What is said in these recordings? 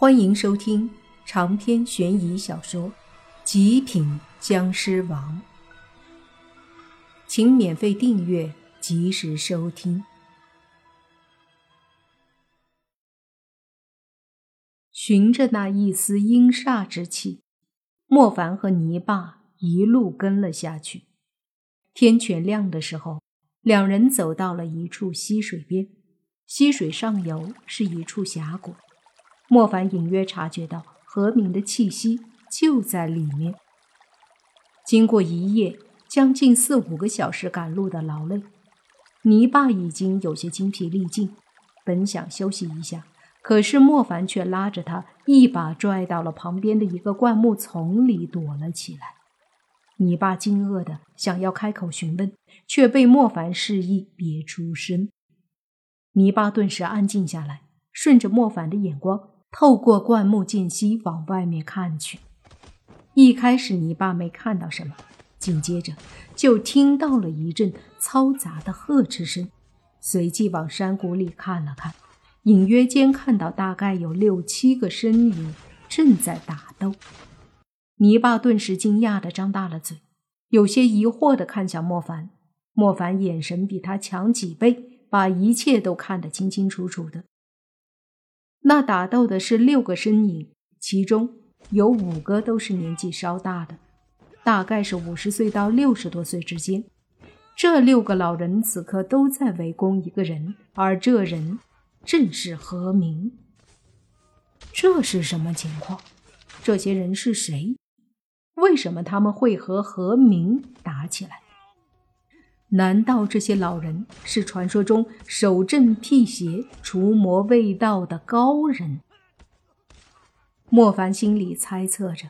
欢迎收听长篇悬疑小说《极品僵尸王》，请免费订阅，及时收听。循着那一丝阴煞之气，莫凡和泥巴一路跟了下去。天全亮的时候，两人走到了一处溪水边，溪水上游是一处峡谷。莫凡隐约察觉到何明的气息就在里面。经过一夜将近四五个小时赶路的劳累，泥巴已经有些精疲力尽，本想休息一下，可是莫凡却拉着他一把拽到了旁边的一个灌木丛里躲了起来。泥巴惊愕的想要开口询问，却被莫凡示意别出声。泥巴顿时安静下来，顺着莫凡的眼光。透过灌木间隙往外面看去，一开始泥巴没看到什么，紧接着就听到了一阵嘈杂的呵斥声，随即往山谷里看了看，隐约间看到大概有六七个身影正在打斗。泥巴顿时惊讶的张大了嘴，有些疑惑的看向莫凡，莫凡眼神比他强几倍，把一切都看得清清楚楚的。那打斗的是六个身影，其中有五个都是年纪稍大的，大概是五十岁到六十多岁之间。这六个老人此刻都在围攻一个人，而这人正是何明。这是什么情况？这些人是谁？为什么他们会和何明打起来？难道这些老人是传说中守镇辟邪、除魔卫道的高人？莫凡心里猜测着，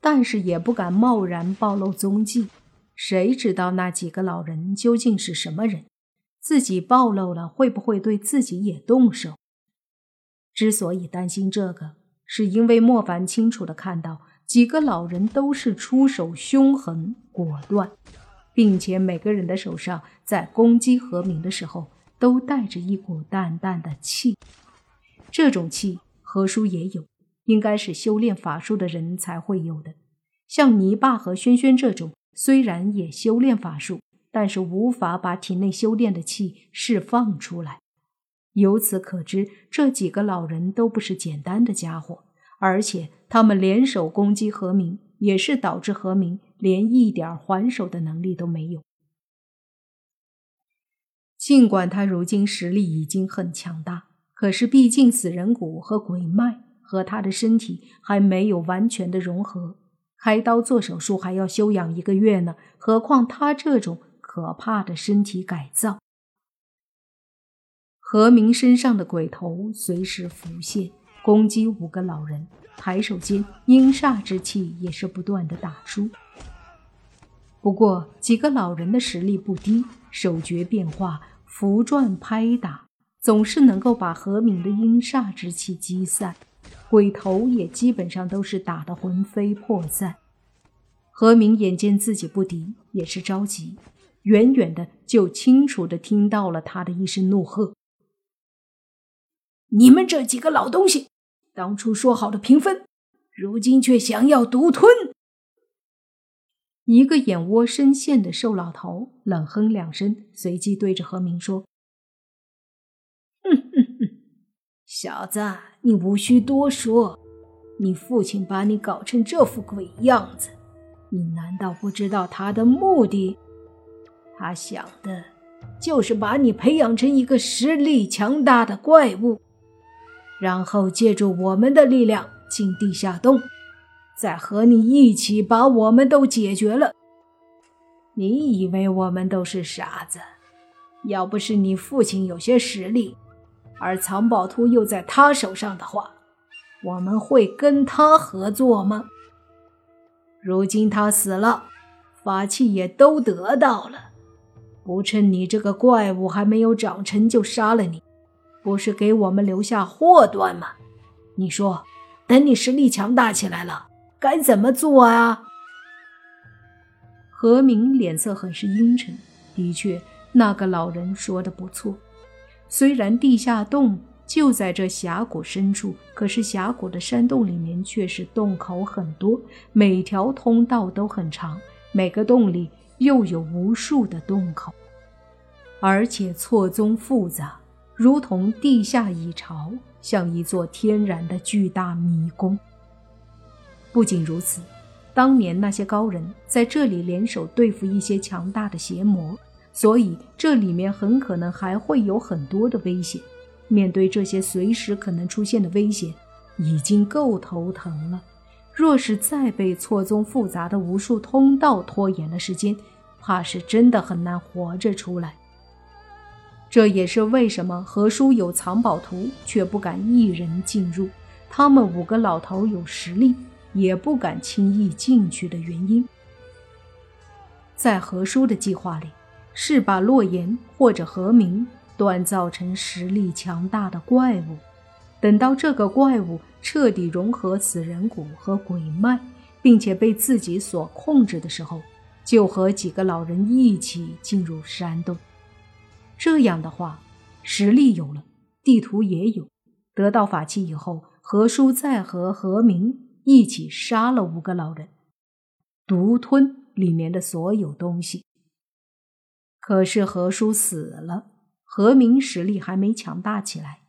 但是也不敢贸然暴露踪迹。谁知道那几个老人究竟是什么人？自己暴露了，会不会对自己也动手？之所以担心这个，是因为莫凡清楚的看到，几个老人都是出手凶狠果断。并且每个人的手上在攻击何明的时候，都带着一股淡淡的气。这种气何叔也有，应该是修炼法术的人才会有的。像泥巴和轩轩这种，虽然也修炼法术，但是无法把体内修炼的气释放出来。由此可知，这几个老人都不是简单的家伙，而且他们联手攻击何明，也是导致何明。连一点还手的能力都没有。尽管他如今实力已经很强大，可是毕竟死人骨和鬼脉和他的身体还没有完全的融合，开刀做手术还要休养一个月呢。何况他这种可怕的身体改造。何明身上的鬼头随时浮现，攻击五个老人，抬手间阴煞之气也是不断的打出。不过，几个老人的实力不低，手诀变化、符转拍打，总是能够把何明的阴煞之气击散。鬼头也基本上都是打得魂飞魄散。何明眼见自己不敌，也是着急，远远的就清楚的听到了他的一声怒喝：“你们这几个老东西，当初说好的平分，如今却想要独吞！”一个眼窝深陷的瘦老头冷哼两声，随即对着何明说：“哼哼哼，小子，你无需多说。你父亲把你搞成这副鬼样子，你难道不知道他的目的？他想的，就是把你培养成一个实力强大的怪物，然后借助我们的力量进地下洞。”再和你一起把我们都解决了。你以为我们都是傻子？要不是你父亲有些实力，而藏宝图又在他手上的话，我们会跟他合作吗？如今他死了，法器也都得到了，不趁你这个怪物还没有长成就杀了你，不是给我们留下祸端吗？你说，等你实力强大起来了。该怎么做啊？何明脸色很是阴沉。的确，那个老人说的不错。虽然地下洞就在这峡谷深处，可是峡谷的山洞里面却是洞口很多，每条通道都很长，每个洞里又有无数的洞口，而且错综复杂，如同地下蚁巢，像一座天然的巨大迷宫。不仅如此，当年那些高人在这里联手对付一些强大的邪魔，所以这里面很可能还会有很多的危险。面对这些随时可能出现的危险，已经够头疼了。若是再被错综复杂的无数通道拖延了时间，怕是真的很难活着出来。这也是为什么何叔有藏宝图，却不敢一人进入。他们五个老头有实力，也不敢轻易进去的原因。在何叔的计划里，是把洛言或者何明。锻造成实力强大的怪物，等到这个怪物彻底融合死人骨和鬼脉，并且被自己所控制的时候，就和几个老人一起进入山洞。这样的话，实力有了，地图也有，得到法器以后，何叔再和何明一起杀了五个老人，独吞里面的所有东西。可是何叔死了。何明实力还没强大起来，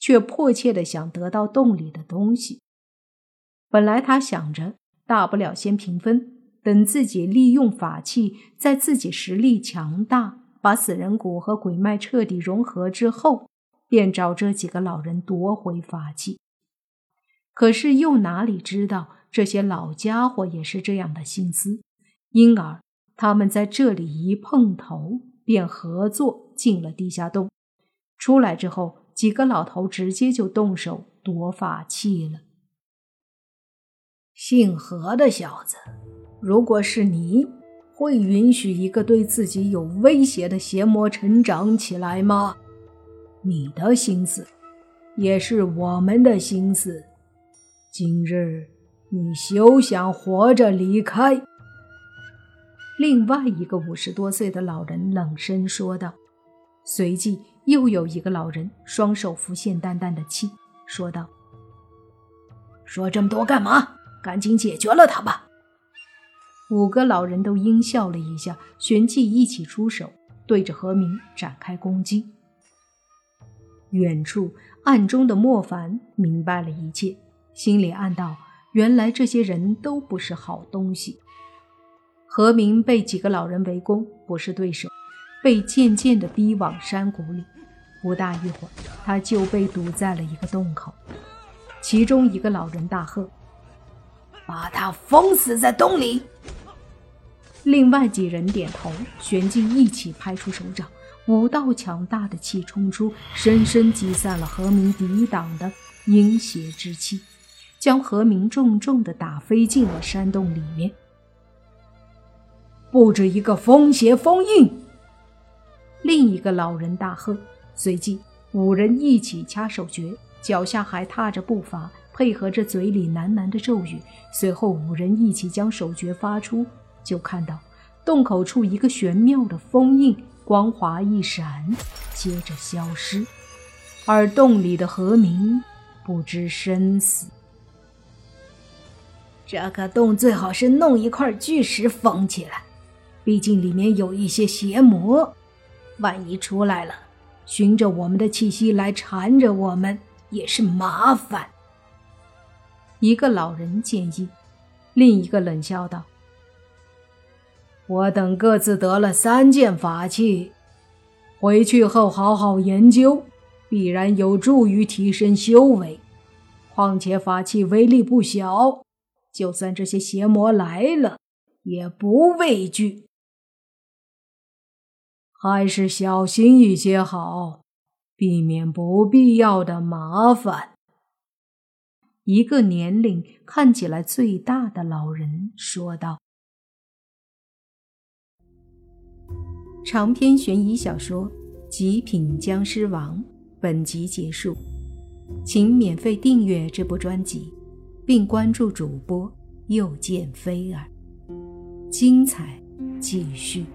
却迫切的想得到洞里的东西。本来他想着，大不了先平分，等自己利用法器，在自己实力强大，把死人骨和鬼脉彻底融合之后，便找这几个老人夺回法器。可是又哪里知道，这些老家伙也是这样的心思，因而他们在这里一碰头。便合作进了地下洞，出来之后，几个老头直接就动手夺法器了。姓何的小子，如果是你，会允许一个对自己有威胁的邪魔成长起来吗？你的心思，也是我们的心思。今日你休想活着离开。另外一个五十多岁的老人冷声说道，随即又有一个老人双手浮现淡淡的气，说道：“说这么多干嘛？赶紧解决了他吧！”五个老人都阴笑了一下，旋即一起出手，对着何明展开攻击。远处暗中的莫凡明白了一切，心里暗道：原来这些人都不是好东西。何明被几个老人围攻，不是对手，被渐渐地逼往山谷里。不大一会儿，他就被堵在了一个洞口。其中一个老人大喝：“把他封死在洞里！”另外几人点头，旋即一起拍出手掌，五道强大的气冲出，深深击散了何明抵挡的阴邪之气，将何明重重地打飞进了山洞里面。布置一个风邪封印。另一个老人大喝，随即五人一起掐手诀，脚下还踏着步伐，配合着嘴里喃喃的咒语。随后五人一起将手诀发出，就看到洞口处一个玄妙的封印，光华一闪，接着消失。而洞里的何明不知生死。这个洞最好是弄一块巨石封起来。毕竟里面有一些邪魔，万一出来了，循着我们的气息来缠着我们也是麻烦。一个老人建议，另一个冷笑道：“我等各自得了三件法器，回去后好好研究，必然有助于提升修为。况且法器威力不小，就算这些邪魔来了，也不畏惧。”还是小心一些好，避免不必要的麻烦。一个年龄看起来最大的老人说道：“长篇悬疑小说《极品僵尸王》本集结束，请免费订阅这部专辑，并关注主播又见菲儿，精彩继续。”